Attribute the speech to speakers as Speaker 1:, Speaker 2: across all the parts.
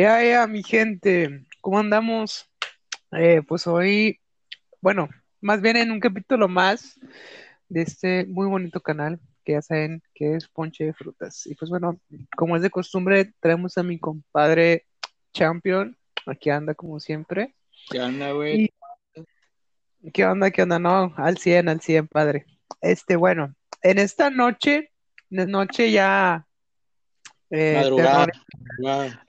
Speaker 1: Ea, ea, mi gente, ¿cómo andamos? Eh, pues hoy, bueno, más bien en un capítulo más de este muy bonito canal que ya saben que es Ponche de Frutas. Y pues bueno, como es de costumbre, traemos a mi compadre Champion, aquí anda como siempre.
Speaker 2: ¿Qué onda, güey?
Speaker 1: Y- ¿Qué onda? ¿Qué onda? No, al 100, al 100, padre. Este, bueno, en esta noche, en noche ya eh,
Speaker 2: Madrugada. madrugada.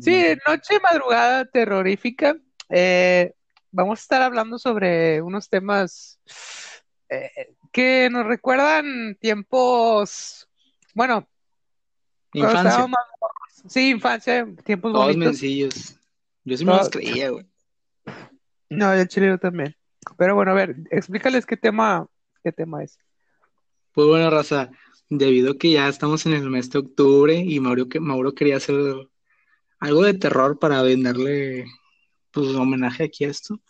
Speaker 1: Sí, noche madrugada terrorífica. Eh, vamos a estar hablando sobre unos temas eh, que nos recuerdan tiempos, bueno,
Speaker 2: Infancia.
Speaker 1: más. Sí, infancia, tiempos
Speaker 2: Todos
Speaker 1: bonitos.
Speaker 2: mencillos. Yo sí me las creía, güey.
Speaker 1: No, el chileno también. Pero bueno, a ver, explícales qué tema, qué tema es.
Speaker 2: Pues bueno, raza, debido a que ya estamos en el mes de octubre y Mauro, que, Mauro quería hacer algo de terror para venderle pues homenaje aquí a esto,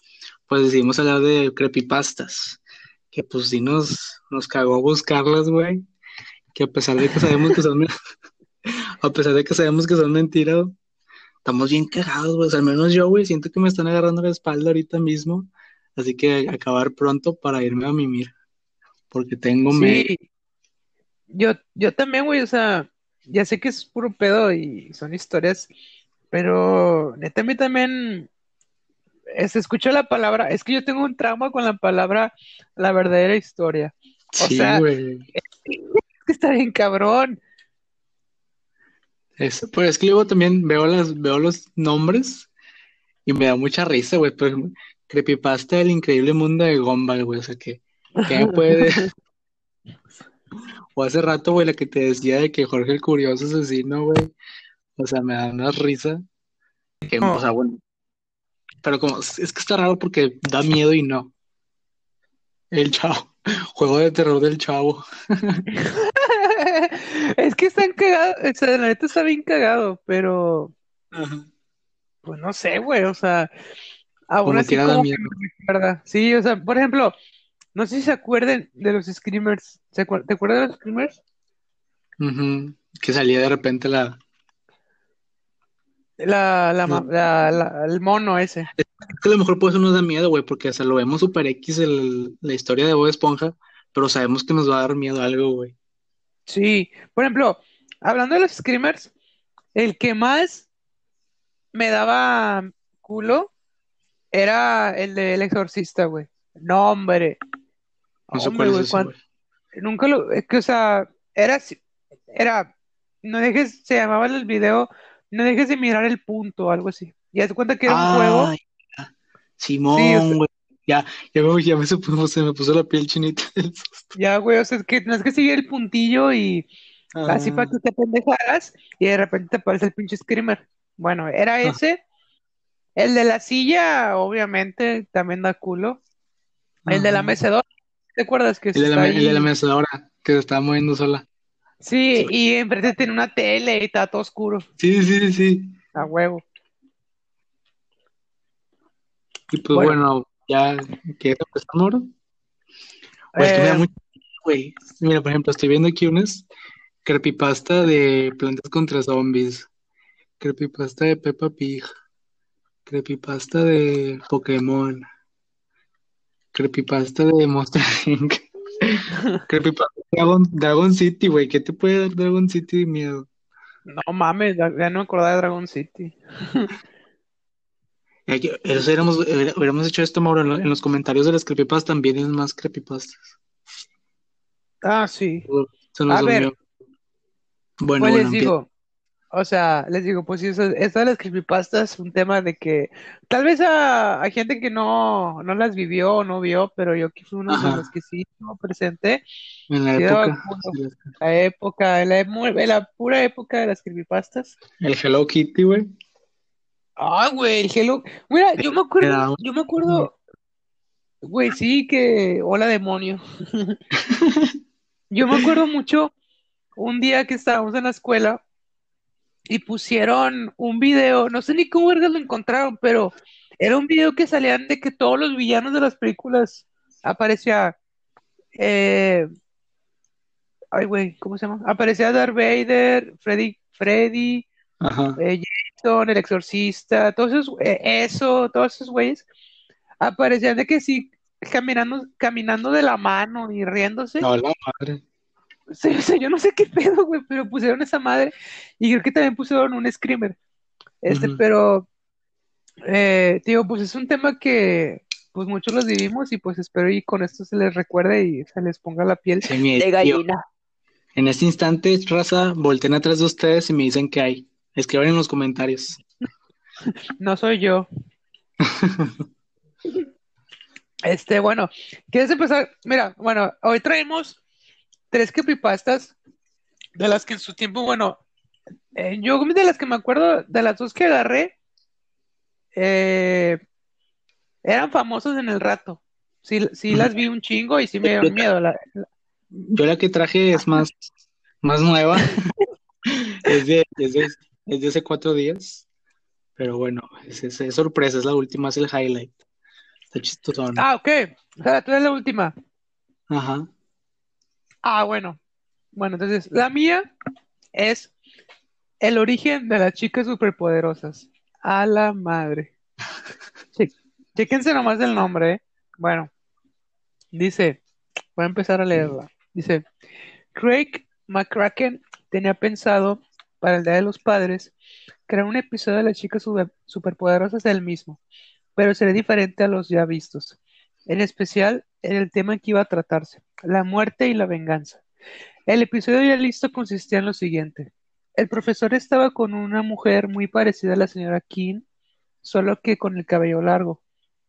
Speaker 2: pues decidimos hablar de creepypastas, que pues sí nos, nos cagó buscarlas, güey, que a pesar de que sabemos que son, a pesar de que sabemos que son mentiras, estamos bien cagados, güey, al menos yo, güey, siento que me están agarrando la espalda ahorita mismo, así que acabar pronto para irme a mimir, porque tengo.
Speaker 1: Sí, yo, yo también, güey, o sea, ya sé que es puro pedo y son historias, pero neta a mí también eh, se escucha la palabra, es que yo tengo un trauma con la palabra la verdadera historia. O
Speaker 2: Sí,
Speaker 1: sea,
Speaker 2: güey.
Speaker 1: Es que está bien cabrón.
Speaker 2: Eso, pues es que luego también veo las, veo los nombres y me da mucha risa, güey. Creepypasta del increíble mundo de Gumball, güey. O sea que, ¿qué me puede? O hace rato, güey, la que te decía de que Jorge el Curioso asesino, güey. O sea, me da una risa. Que,
Speaker 1: No.
Speaker 2: o sea, bueno. Pero como, es que está raro porque da miedo y no. El chavo. Juego de terror del chavo.
Speaker 1: Es que están cagados, o sea, la neta está bien cagado, pero
Speaker 2: Ajá.
Speaker 1: pues no sé, güey, o sea, aún
Speaker 2: Como
Speaker 1: así
Speaker 2: da
Speaker 1: como que
Speaker 2: miedo.
Speaker 1: Sí, o sea, por ejemplo, no sé si se acuerden de los Screamers. ¿Se acuer- ¿Te acuerdas de los Screamers?
Speaker 2: Que salía de repente la.
Speaker 1: La, la, ma-
Speaker 2: No.
Speaker 1: la- la- el mono ese.
Speaker 2: Es que a lo mejor por eso nos da miedo, güey, porque o sea, lo vemos super X el- la historia de Bob Esponja, pero sabemos que nos va a dar miedo algo, güey.
Speaker 1: Sí, por ejemplo, hablando de los Screamers, el que más me daba culo era el del Exorcista, güey. No, hombre.
Speaker 2: No sé
Speaker 1: Hombre,
Speaker 2: cuál es
Speaker 1: güey,
Speaker 2: ese,
Speaker 1: cuan-
Speaker 2: güey.
Speaker 1: nunca lo, es que, o sea, era, así- era, no dejes, se llamaba el video, no dejes de mirar el punto, algo así. Y haz de cuenta que era un juego,
Speaker 2: ya.
Speaker 1: Sí, o
Speaker 2: Simón,
Speaker 1: sea-
Speaker 2: güey. Ya, ya me, ya me se puso, se me puso la piel chinita del susto.
Speaker 1: ya, güey, o sea, es que tienes que seguir el puntillo y así
Speaker 2: Ah,
Speaker 1: para que te pendejaras y de repente te aparece el pinche screamer. Bueno, era
Speaker 2: Ah.
Speaker 1: ese. El de la silla, obviamente, también da culo. El de la mecedora, ¿te acuerdas que
Speaker 2: El de la,
Speaker 1: está
Speaker 2: el de la que se estaba moviendo sola.
Speaker 1: Sí, y enfrente tiene una tele y está todo oscuro,
Speaker 2: Sí, sí, sí, sí.
Speaker 1: a huevo.
Speaker 2: Y pues
Speaker 1: Bueno.
Speaker 2: bueno, ya, ¿quieres empezar, Moro? Pues que me da
Speaker 1: Eh,
Speaker 2: mucho, güey. Mira, por ejemplo, estoy viendo aquí unas creepypasta de plantas contra zombies, creepypasta de Peppa Pig, creepypasta de Pokémon, creepypasta de Monster Inc. Creepypasta de Dragon, Dragon City, güey. ¿Qué te puede dar Dragon City de miedo?
Speaker 1: No mames, ya, no me acordaba de Dragon City.
Speaker 2: Eso hubiéramos, hecho esto, Mauro, en, lo- en los comentarios de las creepypastas también hay más creepypastas.
Speaker 1: Ah, sí.
Speaker 2: Se nos
Speaker 1: A ver.
Speaker 2: Bueno,
Speaker 1: Pues
Speaker 2: bueno,
Speaker 1: les digo, o sea, les digo, pues sí, eso, esto de las creepypastas es un tema de que tal vez a, a gente que no, no las vivió o no vio, pero yo que fui uno de los que sí estuvo presente,
Speaker 2: En la
Speaker 1: sí
Speaker 2: época,
Speaker 1: culo. La época, la, emu- en la pura época de las creepypastas.
Speaker 2: el Hello Kitty, güey.
Speaker 1: Ah, güey, el Hello. Mira, yo me acuerdo,
Speaker 2: Era
Speaker 1: yo me acuerdo, güey, sí que, hola demonio. Yo me acuerdo mucho un día que estábamos en la escuela y pusieron un video, no sé ni cómo vergas lo encontraron, pero era un video que salían de que todos los villanos de las películas aparecía, eh, ay güey, ¿cómo se llama? Aparecía Darth Vader, Freddy, Freddy,
Speaker 2: Ajá.
Speaker 1: eh, Jason, el exorcista, todos esos, eh, eso, todos esos güeyes, aparecían de que sí, caminando, caminando de la mano y riéndose.
Speaker 2: No, la madre.
Speaker 1: Sí, o sea, yo no sé qué pedo, güey, pero pusieron esa madre y creo que también pusieron un screamer. Este, pero, eh, digo, pues es un tema que pues muchos los vivimos y pues espero y con esto se les recuerde y se les ponga la piel
Speaker 2: Sí,
Speaker 1: de
Speaker 2: tío.
Speaker 1: gallina.
Speaker 2: En este instante, raza, volteen atrás de ustedes y me dicen qué hay. Escriban en los comentarios.
Speaker 1: No soy yo. Este, bueno, ¿quieres empezar? Mira, bueno, hoy traemos tres creepypastas de las que en su tiempo, bueno, eh, yo de las que me acuerdo, de las dos que agarré, eh, eran famosas en el rato. Sí, sí las vi un chingo y sí me dieron miedo. La- la-
Speaker 2: Yo la que traje es más, más nueva. Es de, es de, es de hace cuatro días. Pero bueno, es, es- es sorpresa, es la última, es el highlight. Está chistosón.
Speaker 1: Ah, ok. O sea, tú eres la última.
Speaker 2: Ajá.
Speaker 1: Ah, bueno. Bueno, entonces, la mía es el origen de las chicas superpoderosas. A la madre. Che- Chéquense nomás el nombre, ¿eh? Bueno, dice, voy a empezar a leerla. Dice, Craig McCracken tenía pensado para el Día de los Padres crear un episodio de las chicas super- superpoderosas del mismo, pero sería diferente a los ya vistos. En especial, en el tema que iba a tratarse, la muerte y la venganza. El episodio ya listo consistía en lo siguiente. El profesor estaba con una mujer muy parecida a la señora King, solo que con el cabello largo.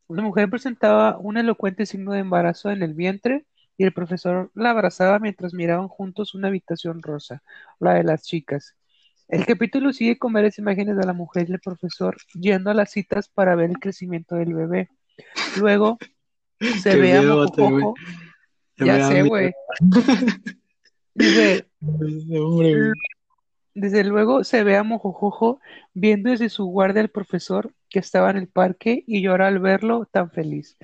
Speaker 1: La mujer presentaba un elocuente signo de embarazo en el vientre y el profesor la abrazaba mientras miraban juntos una habitación rosa, la de las chicas. El capítulo sigue con varias imágenes de la mujer y el profesor yendo a las citas para ver el crecimiento del bebé. Luego se
Speaker 2: Qué
Speaker 1: ve a
Speaker 2: miedo, vato,
Speaker 1: Mojojojo.
Speaker 2: Ya
Speaker 1: sé, güey. Dice. Desde luego se ve a Mojojojo viendo desde su guardia al profesor que estaba en el parque y llora al verlo tan feliz.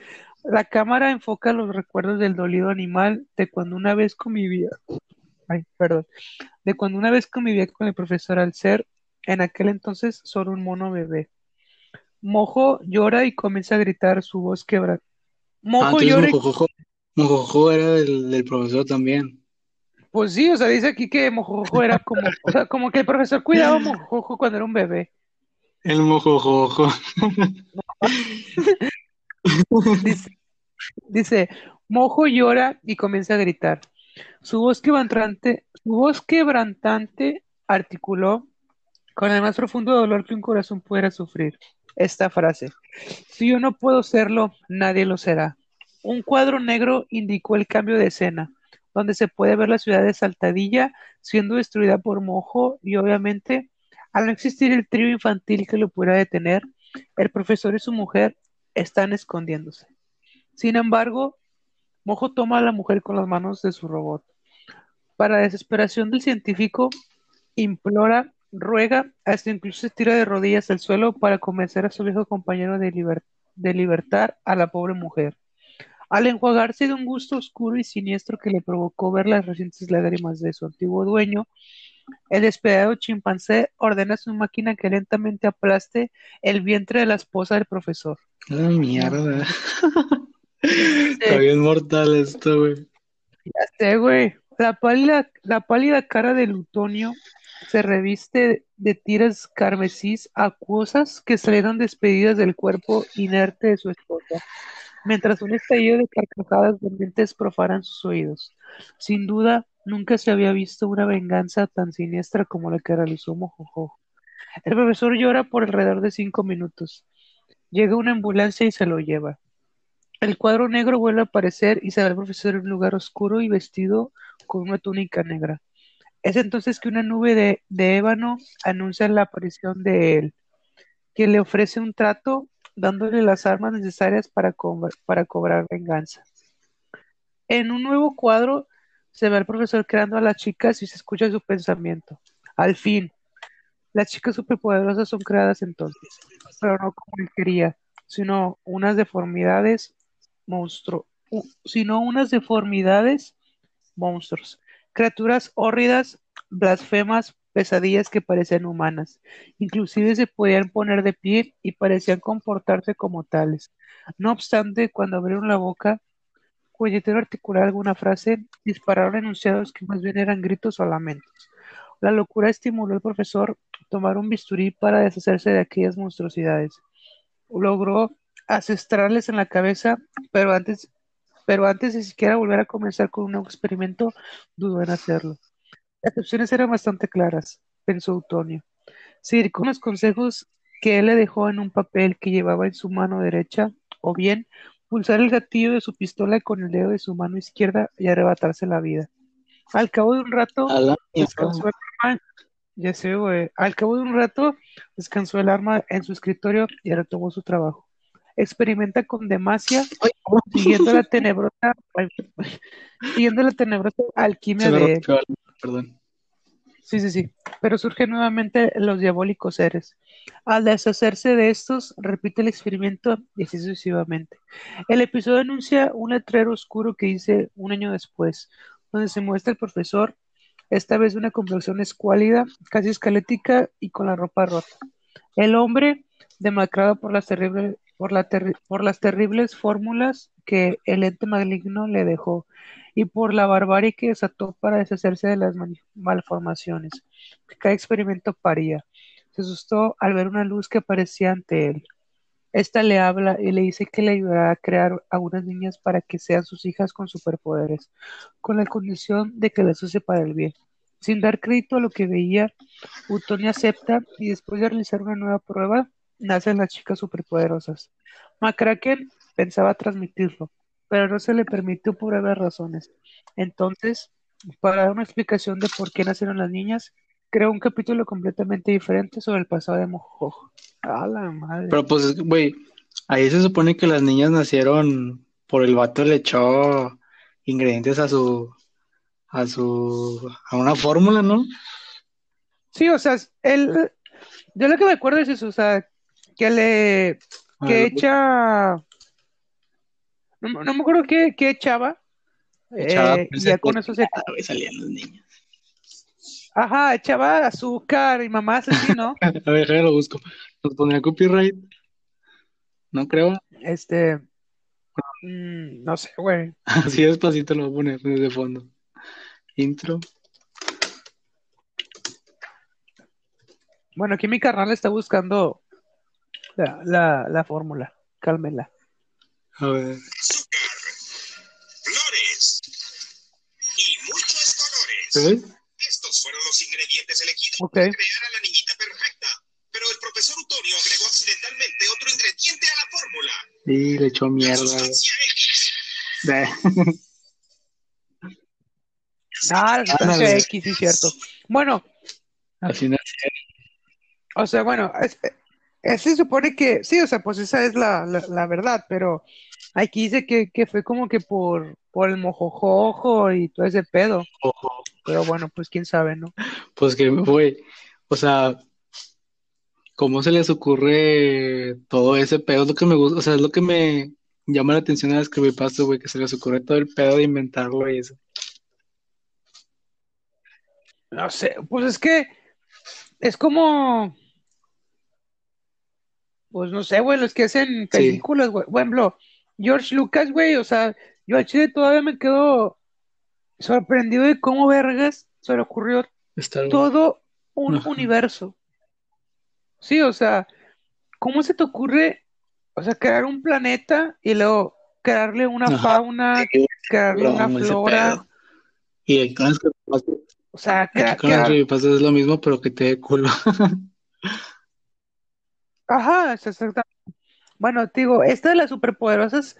Speaker 1: La cámara enfoca los recuerdos del dolido animal de cuando una vez convivía, ay, perdón, de cuando una vez convivía con el profesor al ser, en aquel entonces, solo un mono bebé. Mojo llora y comienza a gritar su voz quebrada.
Speaker 2: Ah,
Speaker 1: Mojo
Speaker 2: Mojojojo, Mojojojo era del, del profesor también.
Speaker 1: pues sí, o sea, dice aquí que Mojojojo era como, o sea, como que el profesor cuidaba a Mojojojo cuando era un bebé.
Speaker 2: El Mojojojo.
Speaker 1: Dice, dice, Mojo llora y comienza a gritar. Su voz quebrantante, su voz quebrantante articuló con el más profundo dolor que un corazón pudiera sufrir esta frase. Si yo no puedo serlo, nadie lo será. Un cuadro negro indicó el cambio de escena, donde se puede ver la ciudad de Saltadilla siendo destruida por Mojo y obviamente, al no existir el trío infantil que lo pudiera detener, el profesor y su mujer están escondiéndose. Sin embargo, Mojo toma a la mujer con las manos de su robot. Para desesperación del científico, implora, ruega, hasta incluso se tira de rodillas al suelo para convencer a su viejo compañero de, liber- de libertar a la pobre mujer. Al enjuagarse de un gusto oscuro y siniestro que le provocó ver las recientes lágrimas de su antiguo dueño, el despedado chimpancé ordena a su máquina que lentamente aplaste el vientre de la esposa del profesor.
Speaker 2: La mierda.
Speaker 1: Sí.
Speaker 2: Está bien mortal esto, güey.
Speaker 1: Ya sé, güey. La pálida, la pálida cara de Lutonio se reviste de tiras carmesís acuosas que salieron despedidas del cuerpo inerte de su esposa, mientras un estallido de carcajadas dolientes profanan sus oídos. Sin duda, nunca se había visto una venganza tan siniestra como la que realizó Mojojojo. El profesor llora por alrededor de cinco minutos. Llega una ambulancia y se lo lleva. El cuadro negro vuelve a aparecer y se ve al profesor en un lugar oscuro y vestido con una túnica negra. Es entonces que una nube de, de ébano anuncia la aparición de él, que le ofrece un trato dándole las armas necesarias para, para cobrar venganza. En un nuevo cuadro se ve al profesor creando a las chicas y se escucha su pensamiento. Al fin, las chicas superpoderosas son creadas entonces, pero no como él quería, sino unas deformidades monstruo, sino unas deformidades monstruos, criaturas hórridas, blasfemas, pesadillas que parecían humanas. Inclusive se podían poner de pie y parecían comportarse como tales. No obstante, cuando abrieron la boca, puñetero articular alguna frase, dispararon enunciados que más bien eran gritos o lamentos. La locura estimuló al profesor a tomar un bisturí para deshacerse de aquellas monstruosidades. Logró asestrarles en la cabeza, pero antes, pero antes de siquiera volver a comenzar con un nuevo experimento, dudó en hacerlo. Las opciones eran bastante claras, pensó Utonio. Seguir con los consejos que él le dejó en un papel que llevaba en su mano derecha, o bien pulsar el gatillo de su pistola con el dedo de su mano izquierda y arrebatarse la vida. Al cabo de un rato, descansó el arma, ya sé, güey. Al cabo de un rato, descansó el arma en su escritorio y retomó su trabajo. Experimenta con demasia, siguiendo la tenebrosa, siguiendo la tenebrosa alquimia de él.
Speaker 2: Perdón.
Speaker 1: Sí, sí, sí. Pero surgen nuevamente los diabólicos seres. Al deshacerse de estos, repite el experimento y así sucesivamente. El episodio anuncia un letrero oscuro que dice un año después, donde se muestra el profesor, esta vez una complexión escuálida, casi esquelética y con la ropa rota. El hombre, demacrado por las terribles, por, las terribles fórmulas que el ente maligno le dejó y por la barbarie que desató para deshacerse de las malformaciones que cada experimento paría. Se asustó al ver una luz que aparecía ante él. Esta le habla y le dice que le ayudará a crear a unas niñas para que sean sus hijas con superpoderes, con la condición de que las use para el bien. Sin dar crédito a lo que veía, Utonia acepta y después de realizar una nueva prueba, nacen las chicas superpoderosas. McCracken pensaba transmitirlo, pero no se le permitió por varias razones. Entonces, para dar una explicación de por qué nacieron las niñas, creó un capítulo completamente diferente sobre el pasado de Mojojojo. A la madre.
Speaker 2: Pero pues, güey, ahí se supone que las niñas nacieron por el vato le echó ingredientes a su, a su, a una fórmula, ¿no?
Speaker 1: Sí, o sea, él, yo lo que me acuerdo es eso, o sea, que le,
Speaker 2: A
Speaker 1: que echa, no, me no me acuerdo qué, qué echaba,
Speaker 2: echaba
Speaker 1: eh, y ya con eso se,
Speaker 2: ah, salían los niños.
Speaker 1: ajá, echaba azúcar y mamás así, ¿no?
Speaker 2: A ver, déjame lo busco. Nos pondría copyright. No creo.
Speaker 1: Este, mm, no sé, güey.
Speaker 2: Así despacito lo voy a poner desde fondo. Intro.
Speaker 1: Bueno, aquí mi carnal está buscando la, la, la fórmula, cálmela.
Speaker 2: A ver.
Speaker 3: flores y muchos colores.
Speaker 2: ¿Ves?
Speaker 3: Estos fueron los ingredientes elegidos
Speaker 1: Ok.
Speaker 3: para crear a la niñita perfecta. Pero el profesor Utonio agregó accidentalmente otro ingrediente a la fórmula.
Speaker 2: Y le echó mierda. Eh,
Speaker 1: Ah, la. X, sí, cierto. Bueno,
Speaker 2: Así no.
Speaker 1: o sea, bueno, es, es- se supone que, sí, o sea, pues esa es la, la, la verdad, pero aquí dice que, que fue como que por, por el mojojojo y todo ese pedo.
Speaker 2: Ojo.
Speaker 1: Pero bueno, pues quién sabe, ¿no?
Speaker 2: Pues que, güey, o sea, ¿cómo se les ocurre todo ese pedo? Es lo que me gusta, o sea, es lo que me llama la atención a las creepypastas, güey, que se les ocurre todo el pedo de inventarlo y eso.
Speaker 1: No sé, pues es que es como, pues no sé, güey, los que hacen películas, güey. Por ejemplo, George Lucas, güey, o sea, yo al chile todavía me quedo sorprendido de cómo vergas se le ocurrió
Speaker 2: Star
Speaker 1: todo un
Speaker 2: Ajá.
Speaker 1: universo. Sí, o sea, ¿cómo se te ocurre, o sea, crear un planeta y luego crearle una
Speaker 2: Ajá.
Speaker 1: fauna, crearle una flora.
Speaker 2: Y aquí con las creepypastas,
Speaker 1: o sea,
Speaker 2: las
Speaker 1: crear,
Speaker 2: es lo mismo, pero que te dé culo.
Speaker 1: ajá, es exactamente. Bueno, te digo, esta de las superpoderosas,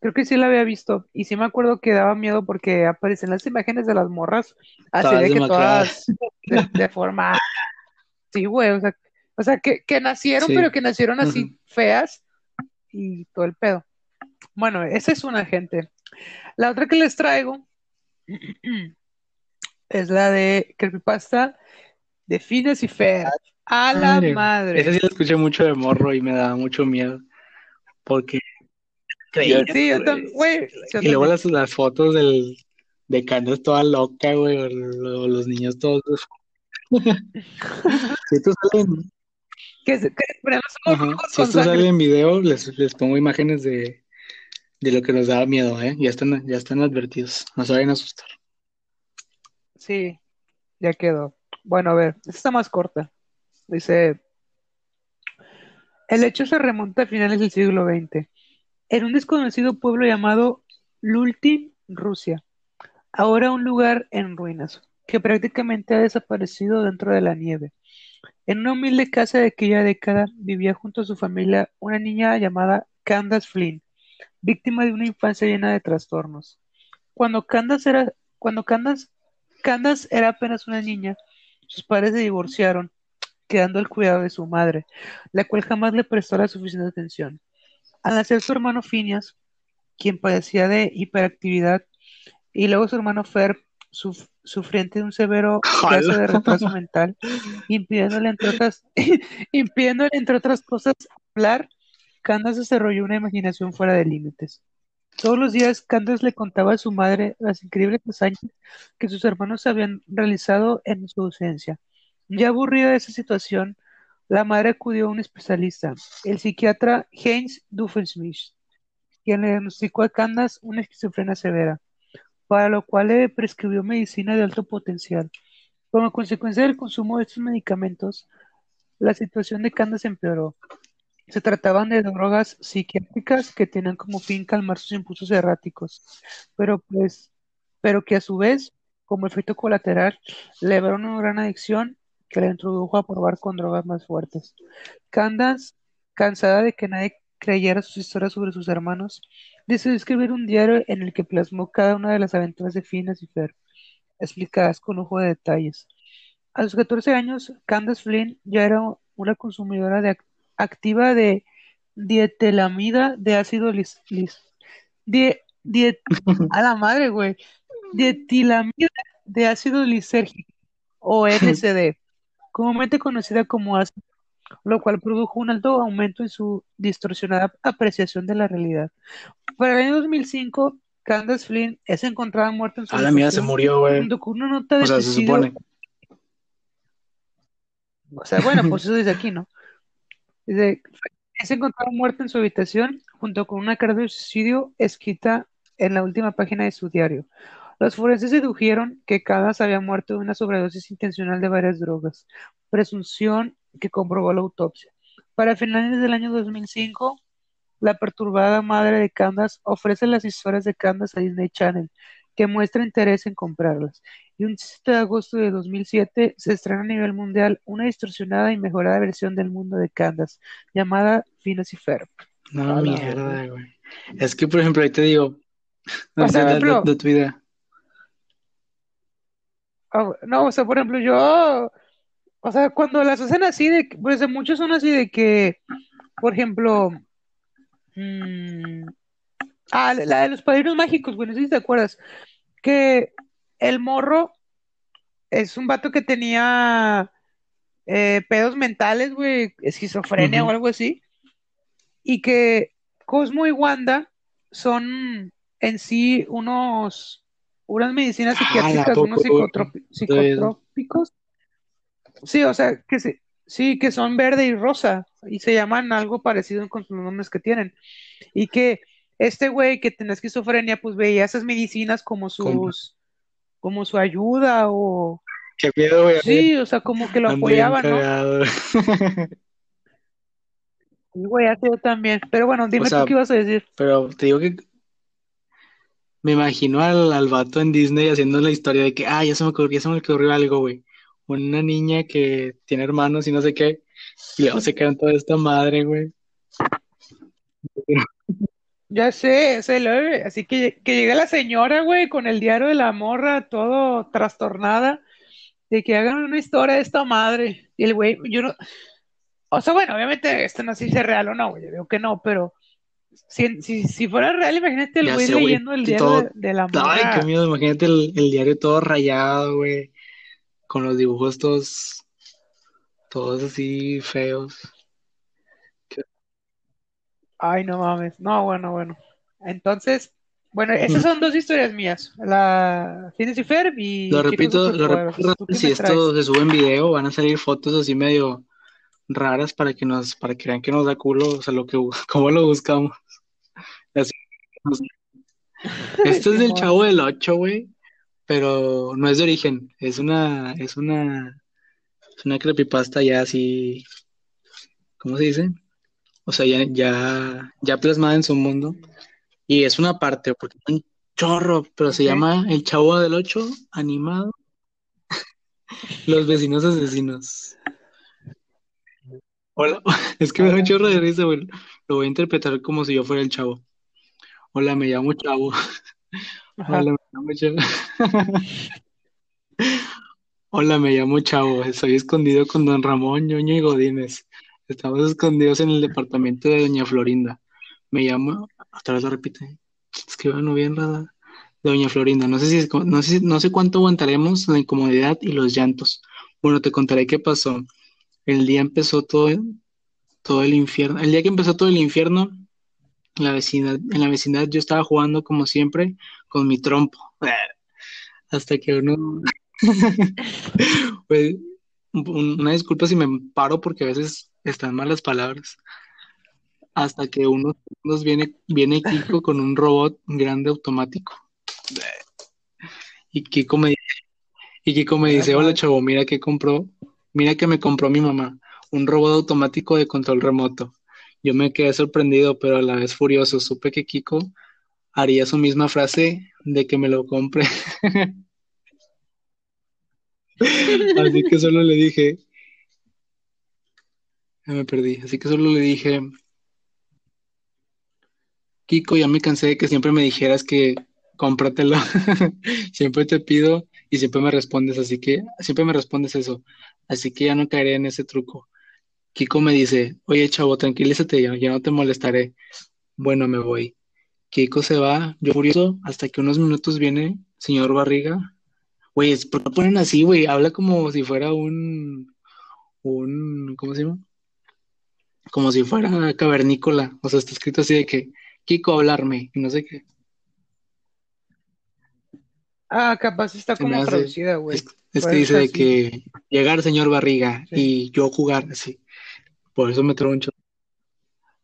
Speaker 1: creo que sí la había visto y sí me acuerdo que daba miedo porque aparecen las imágenes de las morras, así
Speaker 2: Todas
Speaker 1: de que todas de, de forma, sí, güey, o sea, o sea, que, que nacieron,
Speaker 2: Sí.
Speaker 1: pero que nacieron así
Speaker 2: Ujú.
Speaker 1: feas y todo el pedo. Bueno, esa es una, gente. La otra que les traigo es la de creepypasta de Phineas y Fer. A la
Speaker 2: Madre,
Speaker 1: madre.
Speaker 2: Esa sí la escuché mucho de morro y me daba mucho miedo. Porque creía,
Speaker 1: Sí, yo también, güey.
Speaker 2: Y luego las, las fotos del, de Candace toda loca, güey, o, lo- los niños todos Si esto sale en,
Speaker 1: Que, se- que ponemos unos
Speaker 2: ajá,
Speaker 1: rojos
Speaker 2: si esto sale en video, les, les pongo imágenes de, de lo que nos daba miedo, ¿eh? Ya están, ya están advertidos. No se vayan a asustar.
Speaker 1: Sí, ya quedó. Bueno, a ver, esta está más corta. Dice, el hecho se remonta a finales del siglo XX, en un desconocido pueblo llamado Lultin, Rusia, ahora un lugar en ruinas, que prácticamente ha desaparecido dentro de la nieve. En una humilde casa de aquella década vivía junto a su familia una niña llamada Candace Flynn, víctima de una infancia llena de trastornos. Cuando Candace era, cuando Candace, Candace era apenas una niña, sus padres se divorciaron, quedando al cuidado de su madre, la cual jamás le prestó la suficiente atención. Al nacer su hermano Phineas, quien padecía de hiperactividad, y luego su hermano Ferb, suf- sufriente de un severo caso de retraso mental, impidiéndole, entre otras, impidiéndole, entre otras cosas, hablar, Candace desarrolló una imaginación fuera de límites. Todos los días, Candace le contaba a su madre las increíbles hazañas que sus hermanos habían realizado en su ausencia. Ya aburrida de esa situación, la madre acudió a un especialista, el psiquiatra Heinz Doofenshmirtz, quien le diagnosticó a Candace una esquizofrenia severa, para lo cual le prescribió medicina de alto potencial. Como consecuencia del consumo de estos medicamentos, la situación de Candace empeoró. Se trataban de drogas psiquiátricas que tenían como fin calmar sus impulsos erráticos, pero pues, pero que a su vez, como efecto colateral, le llevaron una gran adicción que la introdujo a probar con drogas más fuertes. Candace, cansada de que nadie creyera sus historias sobre sus hermanos, decidió escribir un diario en el que plasmó cada una de las aventuras de Phineas y Ferb, explicadas con lujo de detalles. A los 14 años, Candace Flynn ya era una consumidora de ac- activa de dietelamida de ácido lis, lis- die- die- a la madre, güey, dietilamida de ácido lisérgico o LSD, comúnmente conocida como ácido, lo cual produjo un alto aumento en su distorsionada apreciación de la realidad. Para el año 2005, Candace Flynn es encontrada muerta en su
Speaker 2: A la mía se murió, güey.
Speaker 1: junto con una nota de
Speaker 2: O sea, se supone.
Speaker 1: O sea, bueno, pues eso dice aquí, ¿no? Dice, es encontrado muerto en su habitación junto con una carta de suicidio escrita en la última página de su diario. Los forenses dedujeron que Cadas había muerto de una sobredosis intencional de varias drogas, presunción que comprobó la autopsia. Para finales del año 2005, la perturbada madre de Candace ofrece las historias de Candace a Disney Channel, que muestra interés en comprarlas. Y un 7 de agosto de 2007 se estrena a nivel mundial una distorsionada y mejorada versión del mundo de Candace, llamada Phineas y Ferb.
Speaker 2: No, mierda, güey. Es que, por ejemplo, ahí te digo. No,
Speaker 1: O sea,
Speaker 2: da tu idea.
Speaker 1: Ah, no, o sea, por ejemplo, yo, o sea, cuando las hacen así, de, pues muchos son así de que, por ejemplo, mm, ah, la de los padrinos mágicos, bueno, si te acuerdas, que el morro es un vato que tenía eh, pedos mentales, güey, esquizofrenia o algo así, y que Cosmo y Wanda son en sí unos, unas medicinas
Speaker 2: Ah,
Speaker 1: psiquiátricas,
Speaker 2: ¿a
Speaker 1: unos psicotrópicos. Sí, o sea, que se, sí, que son verde y rosa, y se llaman algo parecido con los nombres que tienen. Y que este güey que tenía esquizofrenia, pues veía esas medicinas como sus, como su ayuda, o
Speaker 2: Qué miedo, güey.
Speaker 1: sí, o sea, como que lo apoyaban, ¿no? Sí, güey, yo también. Pero bueno, dime
Speaker 2: O sea,
Speaker 1: tú qué ibas a decir.
Speaker 2: Pero te digo que me imagino al, al vato en Disney haciendo la historia de que, ah, ya se me ocurrió, ya se me ocurrió algo, güey. Una niña que tiene hermanos y no sé qué, y luego se quedan toda esta madre, güey.
Speaker 1: Ya sé, sé, lo- así que, que llega la señora, güey, con el diario de la morra, todo trastornada, de que hagan una historia de esta madre. Y el güey, yo no, o sea, bueno, obviamente esto no sé si es real o no, güey, yo digo que no, pero si, si, si fuera real, imagínate el güey leyendo el diario
Speaker 2: todo-
Speaker 1: de, de la
Speaker 2: Ay,
Speaker 1: morra.
Speaker 2: qué miedo, imagínate el, el diario todo rayado, güey, con los dibujos todos, todos así feos.
Speaker 1: Ay, no mames, no, bueno, bueno. Entonces, Bueno, esas son dos historias mías. La Phineas y Ferb y
Speaker 2: Lo repito, lo repito,
Speaker 1: ¿Tú qué
Speaker 2: si esto
Speaker 1: traes?
Speaker 2: se sube en video, van a salir fotos así medio raras para que nos, para que vean que nos da culo, o sea, lo que, cómo lo buscamos. Así, no sé. Este es del. Chavo del 8, güey, pero no es de origen, es una, es una, es una creepypasta ya así, ¿cómo se dice? O sea, ya, ya, ya plasmada en su mundo. Y es una parte, porque es un chorro, pero se llama El Chavo del 8, animado. Los vecinos asesinos. Hola, es que me da un chorro de risa, güey. Lo voy a interpretar como si yo fuera el chavo. Hola, me llamo Chavo.
Speaker 1: Ajá.
Speaker 2: Hola, me llamo Chavo. Hola, me llamo Chavo. Estoy escondido con Don Ramón, Ñoño y Godínez. Estamos escondidos en el departamento de Doña Florinda. Me llamo, otra vez lo repite. Escríbanlo bien, Rada. De Doña Florinda. No sé si, no sé, no sé cuánto aguantaremos la incomodidad y los llantos. Bueno, te contaré qué pasó. El día empezó todo, todo el infierno. El día que empezó todo el infierno, en la vecindad, en la vecindad yo estaba jugando como siempre con mi trompo. Hasta que uno, pues, un- una disculpa si me paro porque a veces están malas palabras. Hasta que unos segundos viene, viene Kiko con un robot grande automático. Y Kiko me, y Kiko me dice, hola chavo, mira que compró, mira que me compró mi mamá, un robot automático de control remoto. Yo me quedé sorprendido, pero a la vez furioso. Supe que Kiko haría su misma frase de que me lo compre. Así que solo le dije, ya me perdí, así que solo le dije, Kiko, ya me cansé de que siempre me dijeras que cómpratelo. Siempre te pido y siempre me respondes, así que siempre me respondes eso. Así que ya no caeré en ese truco. Kiko me dice, oye chavo, tranquilízate, ya, ya no te molestaré. Bueno, me voy. Kiko se va, yo furioso, hasta que unos minutos viene señor Barriga. Güey, ¿por qué lo ponen así, güey? Habla como si fuera un, un, ¿cómo se llama? Como si fuera cavernícola. O sea, está escrito así de que, Kiko, hablarme, y no sé qué.
Speaker 1: Ah, capaz está como
Speaker 2: hace-
Speaker 1: traducida, güey.
Speaker 2: Es, que dice de que llegar señor Barriga
Speaker 1: Sí.
Speaker 2: y yo jugar así. Por eso me troncho.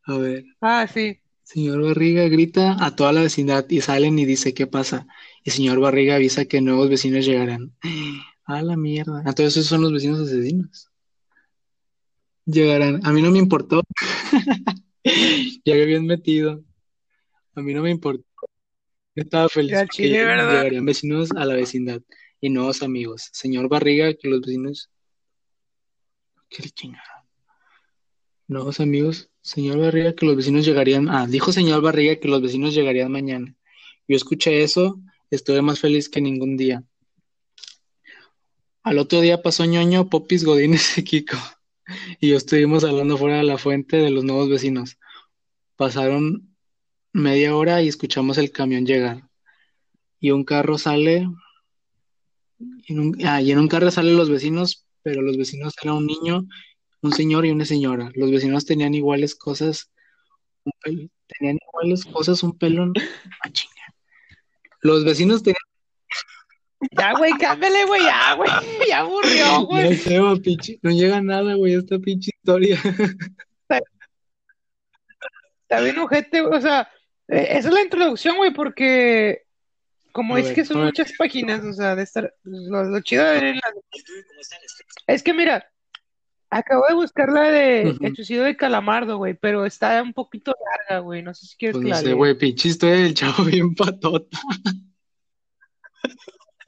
Speaker 2: A ver,
Speaker 1: Ah, sí.
Speaker 2: señor Barriga grita a toda la vecindad y salen y dice qué pasa. Y señor Barriga avisa que nuevos vecinos llegarán. A la mierda. Entonces esos son los vecinos asesinos. Llegarán. A mí no me importó. Llegué bien metido. A mí no me importó. Yo estaba feliz porque llegarían vecinos a la vecindad y nuevos amigos. Señor Barriga, que los vecinos. ¿Qué chingada? Nuevos amigos. Señor Barriga, que los vecinos llegarían. Ah, dijo señor Barriga que los vecinos llegarían mañana. Yo escuché eso, estuve más feliz que ningún día. Al otro día pasó ñoño, Popis, Godínez y Kiko. Y yo estuvimos hablando fuera de la fuente de los nuevos vecinos. Pasaron media hora y escuchamos el camión llegar. Y un carro sale. y en un, ah, carro salen los vecinos, pero los vecinos eran un niño, un señor y una señora. Los vecinos tenían iguales cosas, un pel- tenían iguales cosas, un pelón. Ah, chinga. Los vecinos tenían.
Speaker 1: Ya, güey, cámbiale, güey, ya, güey. Ya aburrió,
Speaker 2: Ya
Speaker 1: güey.
Speaker 2: sé, pinche- no llega nada, güey, esta pinche historia.
Speaker 1: Está bien ojete, güey. O sea, eh, esa es la introducción, güey, porque como
Speaker 2: A
Speaker 1: es
Speaker 2: ver,
Speaker 1: que son
Speaker 2: ver.
Speaker 1: muchas páginas, o sea, de estar. Lo, lo chido de ver en la- Es que mira, acabo de buscar la de
Speaker 2: Ujú.
Speaker 1: El suicidio de Calamardo, güey, pero está un poquito larga, güey. No sé si quieres
Speaker 2: Pues
Speaker 1: que
Speaker 2: no
Speaker 1: la
Speaker 2: sé, güey, pinche historia del chavo bien patota.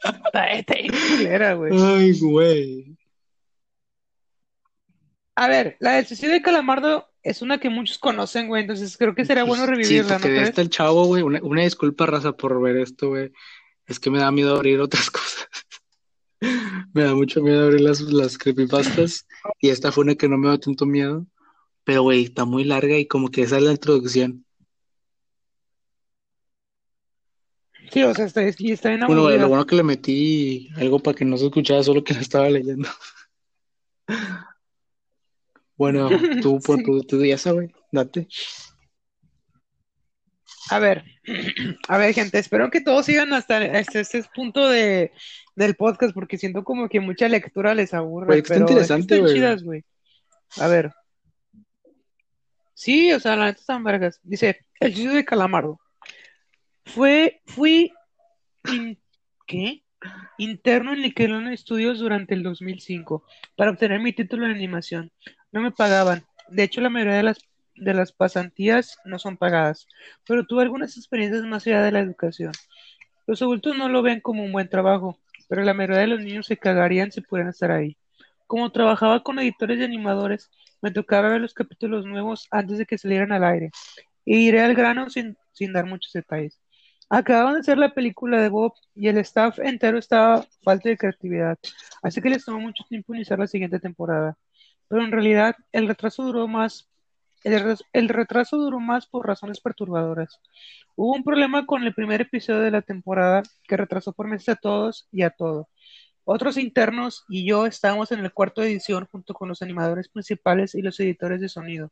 Speaker 1: Está, está bien culera, güey.
Speaker 2: Ay, güey.
Speaker 1: A ver, la del suicidio de Calamardo es una que muchos conocen, güey, entonces creo que será bueno
Speaker 2: Sí,
Speaker 1: revivirla, ¿no
Speaker 2: porque de
Speaker 1: crees?
Speaker 2: este el chavo, güey, una, una disculpa, raza, por ver esto, güey. Es que me da miedo abrir otras cosas. Me da mucho miedo abrir las, las creepypastas. Y esta fue una que no me da tanto miedo. Pero, güey, está muy larga y como que esa es la introducción.
Speaker 1: Sí, o sea, está, y está bien
Speaker 2: Bueno, güey,
Speaker 1: aburrida.
Speaker 2: lo bueno que le metí algo para que no se escuchara, solo que la estaba leyendo. Bueno, tú por
Speaker 1: Sí.
Speaker 2: tu, tu ya sabes, date.
Speaker 1: A ver, a ver, gente, espero que todos sigan hasta este, este punto de, del podcast porque siento como que mucha lectura les aburre,
Speaker 2: Güey, está
Speaker 1: pero es que
Speaker 2: interesante,
Speaker 1: están
Speaker 2: güey.
Speaker 1: chidas, güey. A ver. Sí, o sea, la neta están vergas. Dice, el suicidio de Calamardo. Fue, fui, in- ¿qué? Interno en Nickelodeon Studios durante el 2005 para obtener mi título en animación. No me pagaban. De hecho, la mayoría de las, de las pasantías no son pagadas, pero tuve algunas experiencias más allá de la educación. Los adultos no lo ven como un buen trabajo, pero la mayoría de los niños se cagarían si pudieran estar ahí. Como trabajaba con editores y animadores, me tocaba ver los capítulos nuevos antes de que salieran al aire. Y iré al grano sin, sin dar muchos detalles. Acababan de hacer la película de Bob y el staff entero estaba falto de creatividad, así que les tomó mucho tiempo iniciar la siguiente temporada. Pero en realidad el retraso duró más, el, retraso duró más por razones perturbadoras. Hubo un problema con el primer episodio de la temporada que retrasó por meses a todos y a todo. Otros internos y yo estábamos en el cuarto edición junto con los animadores principales y los editores de sonido,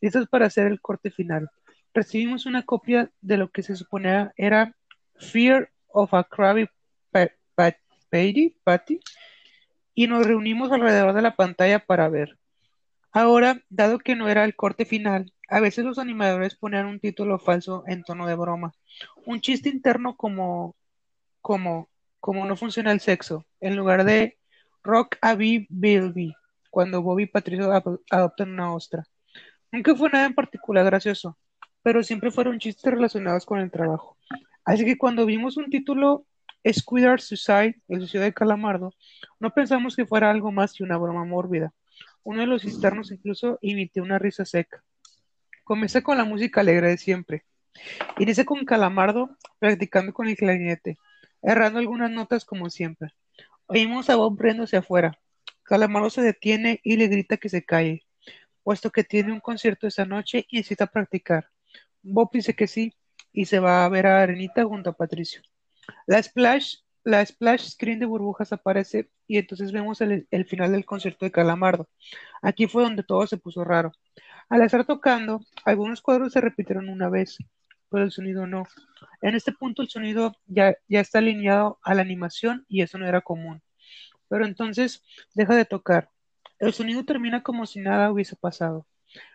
Speaker 1: listos para hacer el corte final. Recibimos una copia de lo que se suponía era Fear of a Krabby Pa- Pa- Patty, Patty, y nos reunimos alrededor de la pantalla para ver. Ahora, dado que no era el corte final, a veces los animadores ponían un título falso en tono de broma, un chiste interno como como, como no funciona el sexo, en lugar de Rock a Bilby, cuando Bobby y Patricio adoptan una ostra. Nunca fue nada en particular gracioso, pero siempre fueron chistes relacionados con el trabajo. Así que cuando vimos un título Squidward Suicide, el suicidio de Calamardo, no pensamos que fuera algo más que una broma mórbida. Uno de los internos incluso imitó una risa seca. Comienza con la música alegre de siempre. Inicia con Calamardo practicando con el clarinete, errando algunas notas como siempre. Oímos a Bob riéndose afuera. Calamardo se detiene y le grita que se calle, puesto que tiene un concierto esa noche y necesita practicar. Bob dice que sí y se va a ver a Arenita junto a Patricio. La splash, la splash screen de burbujas aparece y entonces vemos el, final del concierto de Calamardo. Aquí fue donde todo se puso raro. Al estar tocando, algunos cuadros se repitieron una vez, pero el sonido no. En este punto el sonido ya, ya está alineado a la animación y eso no era común. Pero entonces deja de tocar. El sonido termina como si nada hubiese pasado.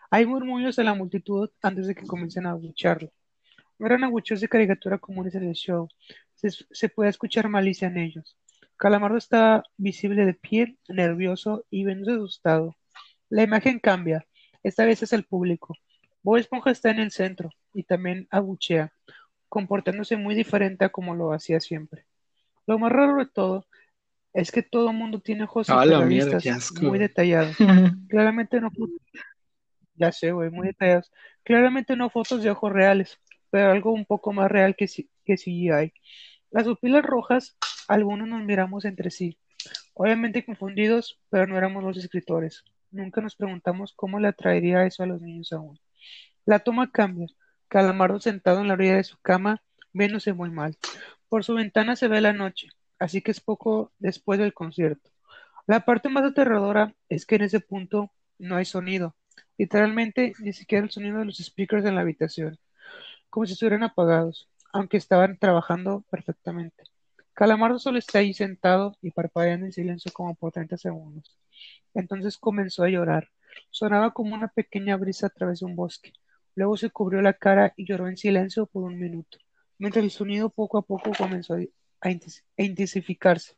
Speaker 1: Hay murmullos de la multitud antes de que comiencen a abucharlo. No eran abucheos de caricatura comunes en el show. Se puede escuchar malicia en ellos. Calamardo está visible de pie, nervioso y viéndose asustado. La imagen cambia. Esta vez es el público. Bob Esponja está en el centro y también abuchea, comportándose muy diferente a como lo hacía siempre. Lo más raro de todo es que todo el mundo tiene ojos
Speaker 2: Ah, mierda,
Speaker 1: muy detallados. Claramente no, ya sé, güey, muy detallados. Claramente no fotos de ojos reales, pero algo un poco más real que, C- que CGI. Las pupilas rojas, algunos nos miramos entre sí, obviamente confundidos, pero no éramos los escritores. Nunca nos preguntamos cómo le atraería eso a los niños aún. La toma cambia. Calamardo sentado en la orilla de su cama, viéndose muy mal. Por su ventana se ve la noche, así que es poco después del concierto. La parte más aterradora es que en ese punto no hay sonido. Literalmente, ni siquiera el sonido de los speakers en la habitación, como si estuvieran apagados, aunque estaban trabajando perfectamente. Calamardo solo está ahí sentado y parpadeando en silencio como por 30 segundos. Entonces comenzó a llorar. Sonaba como una pequeña brisa a través de un bosque. Luego se cubrió la cara y lloró en silencio por un minuto, mientras el sonido poco a poco comenzó a intensificarse.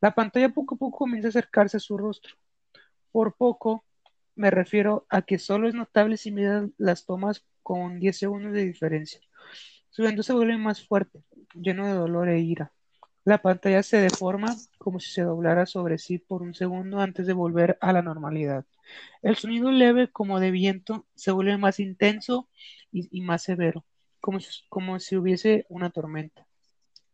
Speaker 1: La pantalla poco a poco comienza a acercarse a su rostro. Por poco me refiero a que solo es notable si miran las tomas con 10 segundos de diferencia. Su llanto se vuelve más fuerte, lleno de dolor e ira. La pantalla se deforma como si se doblara sobre sí por un segundo antes de volver a la normalidad. El sonido leve como de viento se vuelve más intenso y, y más severo, como si, como si hubiese una tormenta.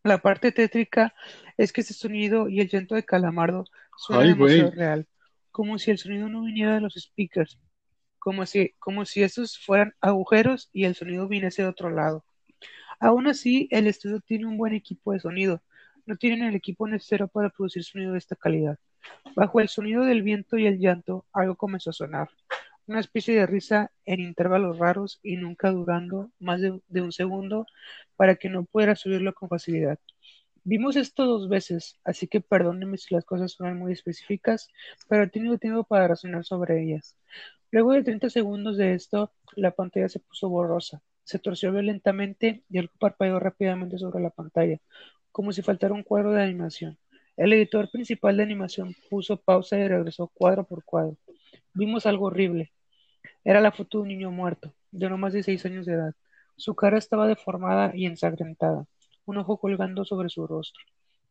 Speaker 1: La parte tétrica es que ese sonido y el llanto de Calamardo suena demasiado real, como si el sonido no viniera de los speakers, como si, como si esos fueran agujeros y el sonido viniese de otro lado. Aún así, el estudio tiene un buen equipo de sonido. No tienen el equipo necesario para producir sonido de esta calidad. Bajo el sonido del viento y el llanto, algo comenzó a sonar. una especie de risa en intervalos raros y nunca durando más de, un segundo para que no pudiera subirlo con facilidad. Vimos esto dos veces, así que perdónenme si las cosas suenan muy específicas, pero he tenido tiempo para razonar sobre ellas. Luego de 30 segundos de esto, la pantalla se puso borrosa, se torció violentamente y algo parpadeó rápidamente sobre la pantalla, como si faltara un cuadro de animación. El editor principal de animación puso pausa y regresó cuadro por cuadro. Vimos algo horrible. Era la foto de un niño muerto, de no más de seis años de edad. Su cara estaba deformada y ensangrentada, un ojo colgando sobre su rostro.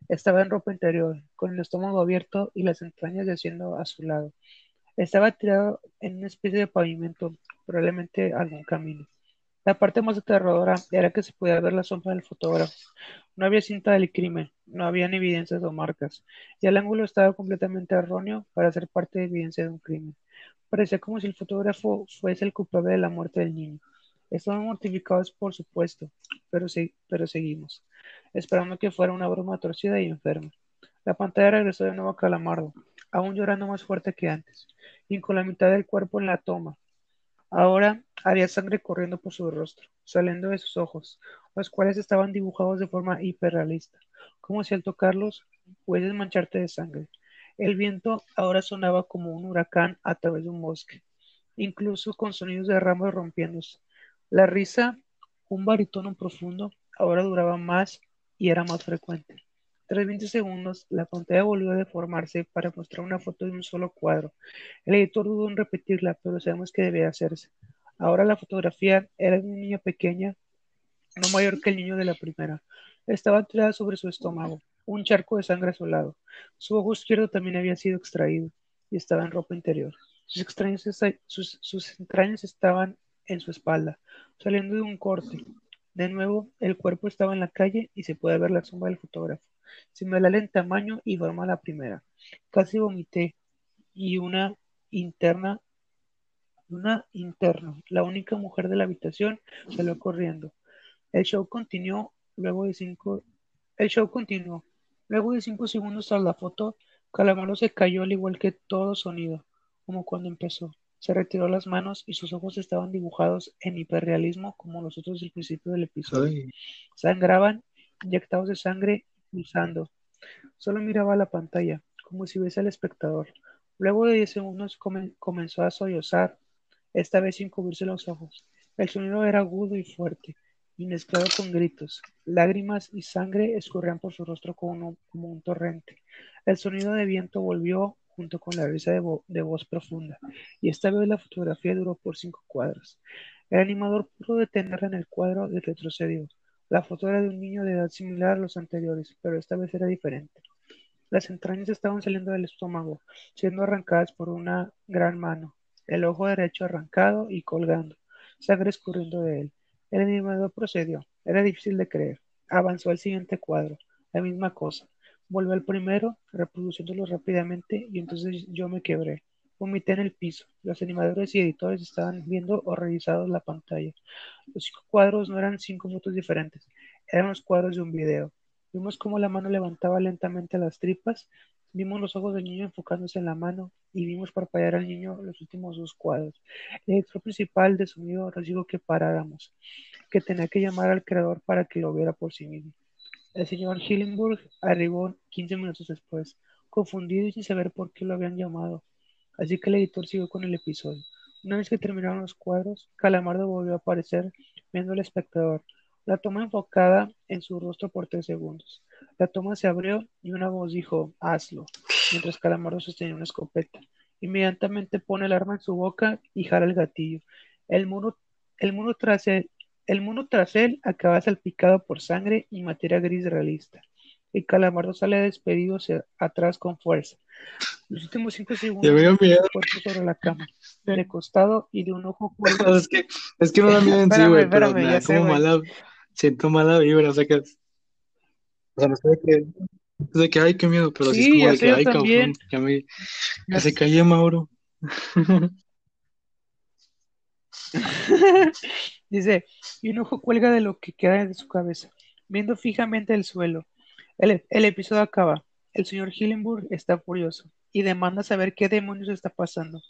Speaker 1: Estaba en ropa interior, con el estómago abierto y las entrañas yaciendo a su lado. Estaba tirado en una especie de pavimento, probablemente algún camino. La parte más aterradora era que se podía ver la sombra del fotógrafo. No había cinta del crimen, no habían evidencias o marcas, y el ángulo estaba completamente erróneo para ser parte de evidencia de un crimen. Parecía como si el fotógrafo fuese el culpable de la muerte del niño. Estaban mortificados, por supuesto, pero, se- pero seguimos, esperando que fuera una broma torcida y enferma. La pantalla regresó de nuevo a Calamardo, aún llorando más fuerte que antes, y con la mitad del cuerpo en la toma. Ahora había sangre corriendo por su rostro, saliendo de sus ojos, los cuales estaban dibujados de forma hiperrealista, como si al tocarlos puedes mancharte de sangre. El viento ahora sonaba como un huracán a través de un bosque, incluso con sonidos de ramas rompiéndose. La risa, un barítono profundo, ahora duraba más y era más frecuente. Tras 20 segundos, la pantalla volvió a deformarse para mostrar una foto de un solo cuadro. El editor dudó en repetirla, pero sabemos que debía hacerse. Ahora la fotografía era de una niña pequeña, no mayor que el niño de la primera. Estaba tirada sobre su estómago, un charco de sangre a su lado. Su ojo izquierdo también había sido extraído y estaba en ropa interior. Sus, extrañas, sus, sus entrañas estaban en su espalda, saliendo de un corte. De nuevo, el cuerpo estaba en la calle y se puede ver la sombra del fotógrafo, similar en tamaño y forma la primera. Casi vomité y una interna, una interna, la única mujer de la habitación, salió corriendo. El show continuó luego de cinco, el show continuó. Luego de cinco segundos tras la foto, Calamaro se cayó al igual que todo sonido, como cuando empezó. Se retiró las manos y sus ojos estaban dibujados en hiperrealismo como los otros del principio del episodio.
Speaker 2: Ay,
Speaker 1: Sangraban, inyectados de sangre, pulsando. Solo miraba la pantalla, como si viese al espectador. Luego de diez segundos come- comenzó a sollozar, esta vez sin cubrirse los ojos. El sonido era agudo y fuerte, y mezclado con gritos. Lágrimas y sangre escurrían por su rostro como un, torrente. El sonido de viento volvió junto con la risa de, de voz profunda, y esta vez la fotografía duró por cinco cuadros. El animador pudo detenerla en el cuadro y retrocedió. La foto era de un niño de edad similar a los anteriores, pero esta vez era diferente. Las entrañas estaban saliendo del estómago, siendo arrancadas por una gran mano, el ojo derecho arrancado y colgando, sangre escurriendo de él. El animador procedió. Era difícil de creer. Avanzó al siguiente cuadro. La misma cosa. Volvió al primero, reproduciéndolo rápidamente, y entonces yo me quebré. Vomité en el piso. Los animadores y editores estaban viendo horrorizados la pantalla. Los cinco cuadros no eran cinco fotos diferentes, eran los cuadros de un video. Vimos cómo la mano levantaba lentamente las tripas, vimos los ojos del niño enfocándose en la mano y vimos parpadear al niño los últimos dos cuadros. El editor principal de sonido nos dijo que paráramos, que tenía que llamar al creador para que lo viera por sí mismo. El señor Hillenburg arribó 15 minutos después, confundido y sin saber por qué lo habían llamado. Así que el editor siguió con el episodio. Una vez que terminaron los cuadros, Calamardo volvió a aparecer viendo al espectador. La toma enfocada en su rostro por tres segundos. La toma se abrió y una voz dijo, hazlo, mientras Calamardo sostenía una escopeta. Inmediatamente pone el arma en su boca y jala el gatillo. El muro, el tras él, el muro tras él acaba salpicado por sangre y materia gris realista. Y Calamardo sale despedido hacia atrás con fuerza. Los últimos cinco segundos
Speaker 2: Ya dio miedo.
Speaker 1: sobre la cama, de costado y de un ojo cuelga.
Speaker 2: Es que, es que no da miedo en sí, güey, pero me
Speaker 1: ya
Speaker 2: da como mala, siento mala vibra, o sea que, o sea, no sé de qué, de que, ay, qué miedo, pero sí es como
Speaker 1: ya
Speaker 2: de que, ay,
Speaker 1: también.
Speaker 2: cabrón, ya me, que se calle Mauro.
Speaker 1: Dice, y un ojo cuelga de lo que queda de su cabeza, viendo fijamente el suelo. El, episodio acaba. El señor Hillenburg está furioso y demanda saber qué demonios está pasando.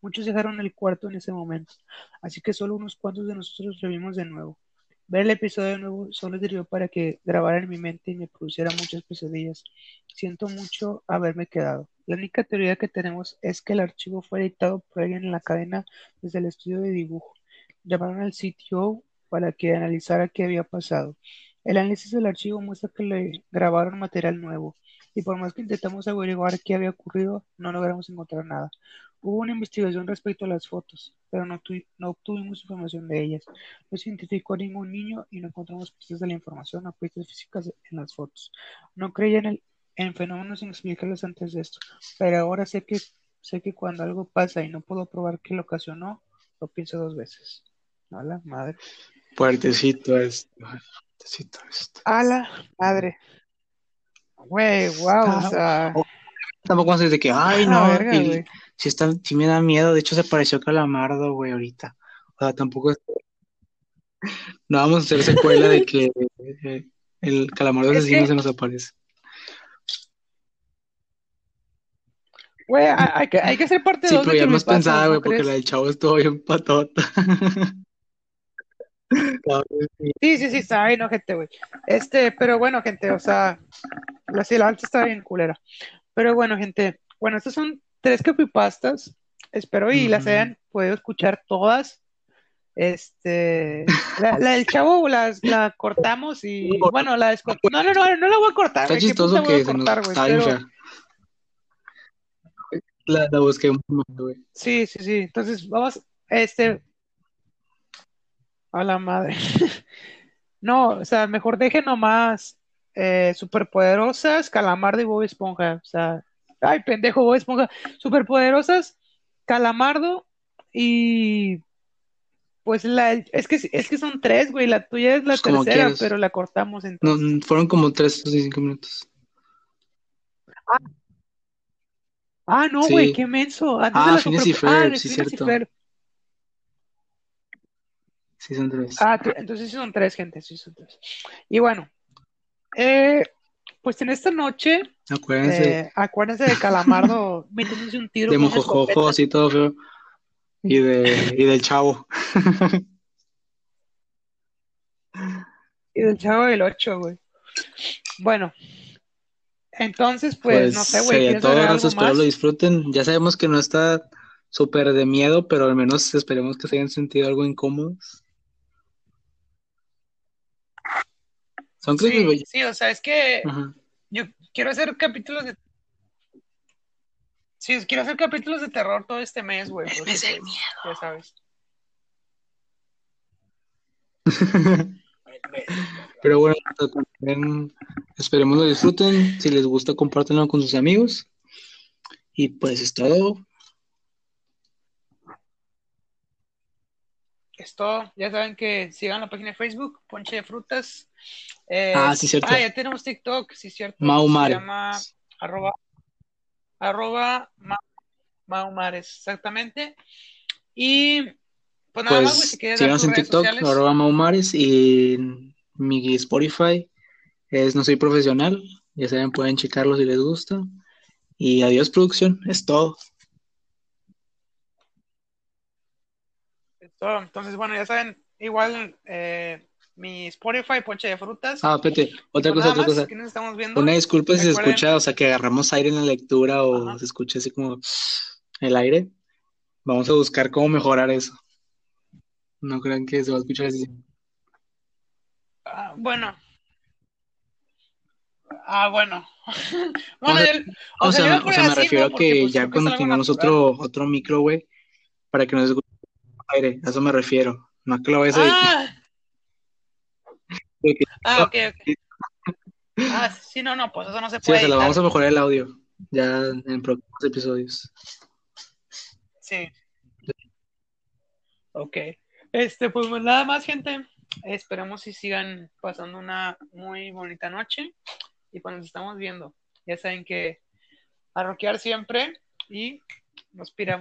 Speaker 1: Muchos dejaron el cuarto en ese momento, así que solo unos cuantos de nosotros lo vimos de nuevo. Ver el episodio de nuevo solo sirvió para que grabara en mi mente y me produciera muchas pesadillas. Siento mucho haberme quedado. La única teoría que tenemos es que el archivo fue editado por alguien en la cadena desde el estudio de dibujo. Llamaron al CTO para que analizara qué había pasado. El análisis del archivo muestra que le grabaron material nuevo, y por más que intentamos averiguar qué había ocurrido, no logramos encontrar nada. Hubo una investigación respecto a las fotos, pero no, no obtuvimos información de ellas. No se identificó a ningún niño y no encontramos pistas de la información o pistas físicas en las fotos. No creía en, el, en fenómenos inexplicables antes de esto, pero ahora sé que, sé que cuando algo pasa y no puedo probar qué lo ocasionó, lo pienso dos veces. A la madre.
Speaker 2: Fuertecito esto. Fuertecito esto.
Speaker 1: A la madre. Güey, wow,
Speaker 2: Ah,
Speaker 1: o sea.
Speaker 2: o- Tampoco vamos a decir de que, ay,
Speaker 1: a
Speaker 2: no,
Speaker 1: verga,
Speaker 2: sí, está, sí me da miedo. De hecho, se pareció Calamardo, güey, ahorita. O sea, tampoco es- No vamos a hacer secuela de que eh, el Calamardo
Speaker 1: Es
Speaker 2: asesino
Speaker 1: que-
Speaker 2: se nos aparece.
Speaker 1: Güey, hay, que, hay que ser parte
Speaker 2: Sí,
Speaker 1: dos
Speaker 2: pero
Speaker 1: de
Speaker 2: ya más pensada,
Speaker 1: ¿no
Speaker 2: güey, porque la del chavo estuvo bien patota. No, sí.
Speaker 1: Sí, sí, está bien, gente, güey. Este, pero bueno, gente, o sea, la, sí, la alta está bien culera. Pero bueno, gente, bueno, estas son tres creepypastas. Espero y las hayan podido escuchar todas. Este, la, la del chavo las, la cortamos y, bueno, la. No, no, no, no la voy a cortar,
Speaker 2: Está
Speaker 1: güey. ¿Qué
Speaker 2: chistoso que se nos
Speaker 1: cortar,
Speaker 2: bien
Speaker 1: Pero.
Speaker 2: La, la busqué un momento, güey.
Speaker 1: sí, sí, sí. Entonces, vamos, este, a la madre. No, o sea, mejor dejen nomás eh, superpoderosas, Calamardo y Bob Esponja. O sea, ay, pendejo, Bob Esponja. Superpoderosas, Calamardo y pues la, es que es que son tres, güey. La tuya es la
Speaker 2: Pues
Speaker 1: tercera, pero la cortamos
Speaker 2: No,
Speaker 1: entonces.
Speaker 2: fueron como tres o cinco minutos.
Speaker 1: Ah, no,
Speaker 2: Sí.
Speaker 1: güey, qué menso. Antes de
Speaker 2: Ah,
Speaker 1: la
Speaker 2: Phineas y
Speaker 1: super- ah,
Speaker 2: Ferb,
Speaker 1: de
Speaker 2: sí,
Speaker 1: y
Speaker 2: cierto.
Speaker 1: Ferb.
Speaker 2: Sí, son tres.
Speaker 1: Ah, entonces sí son tres, gente, sí son tres. Y bueno, eh, pues en esta noche,
Speaker 2: Acuérdense
Speaker 1: eh, acuérdense de Calamardo metiéndose un tiro
Speaker 2: de
Speaker 1: con una
Speaker 2: Mojojojo,
Speaker 1: escopeta.
Speaker 2: así todo feo. Y, de, y del chavo.
Speaker 1: Y del Chavo del Ocho, güey. Bueno, entonces, pues,
Speaker 2: Pues
Speaker 1: no sé, güey,
Speaker 2: sería
Speaker 1: ¿quieres
Speaker 2: todo,
Speaker 1: algo
Speaker 2: espero
Speaker 1: más?
Speaker 2: lo disfruten. Ya sabemos que no está súper de miedo, pero al menos esperemos que se hayan sentido algo incómodos. Son
Speaker 1: Sí,
Speaker 2: creepy,
Speaker 1: sí, o sea, es que
Speaker 2: Ajá.
Speaker 1: yo quiero hacer capítulos de... Sí, quiero hacer capítulos de terror todo este mes, güey, porque,
Speaker 2: mes del
Speaker 1: pues, ya sabes.
Speaker 2: Pero bueno, también esperemos lo disfruten. Si les gusta, compártanlo con sus amigos. Y pues es todo.
Speaker 1: Es todo. Ya saben que sigan la página de Facebook, Ponche de Frutas. Eh,
Speaker 2: Ah, sí, cierto.
Speaker 1: Ah, ya tenemos TikTok, sí, cierto.
Speaker 2: Mau
Speaker 1: Se llama arroba, arroba Ma- Maumares, exactamente. Y pues nada más, güey,
Speaker 2: Pues
Speaker 1: si quieres
Speaker 2: síganos en TikTok,
Speaker 1: sociales.
Speaker 2: arroba Maumares, y mi Spotify es No Soy Profesional. Ya saben, pueden checarlo si les gusta. Y adiós, producción. Es todo.
Speaker 1: Entonces, bueno, ya saben, igual eh, mi Spotify, Ponche de Frutas.
Speaker 2: Ah, espérate, otra cosa, otra cosa.
Speaker 1: estamos viendo.
Speaker 2: Una disculpa si se escucha, o sea, que agarramos aire en la lectura o
Speaker 1: Ajá.
Speaker 2: se escucha así como el aire. Vamos a buscar cómo mejorar eso. No crean que se va a escuchar así.
Speaker 1: Ah, bueno. Ah, bueno. bueno,
Speaker 2: O sea, O sea, me,
Speaker 1: lo
Speaker 2: o sea, me
Speaker 1: así,
Speaker 2: refiero a que
Speaker 1: pues,
Speaker 2: ya cuando tengamos
Speaker 1: natural.
Speaker 2: otro, otro micro, güey, para que nos escuche aire. A eso me refiero. No que lo vayas a
Speaker 1: Ah, ah, ok, ok. Ah, sí, no, no, pues eso no se
Speaker 2: Sí,
Speaker 1: puede
Speaker 2: sea, lo
Speaker 1: editar.
Speaker 2: vamos a mejorar el audio ya en próximos episodios.
Speaker 1: Sí. Ok. Este, pues nada más, gente. Esperemos si sigan pasando una muy bonita noche. Y pues nos estamos viendo. Ya saben que a rockear siempre y nos piramos.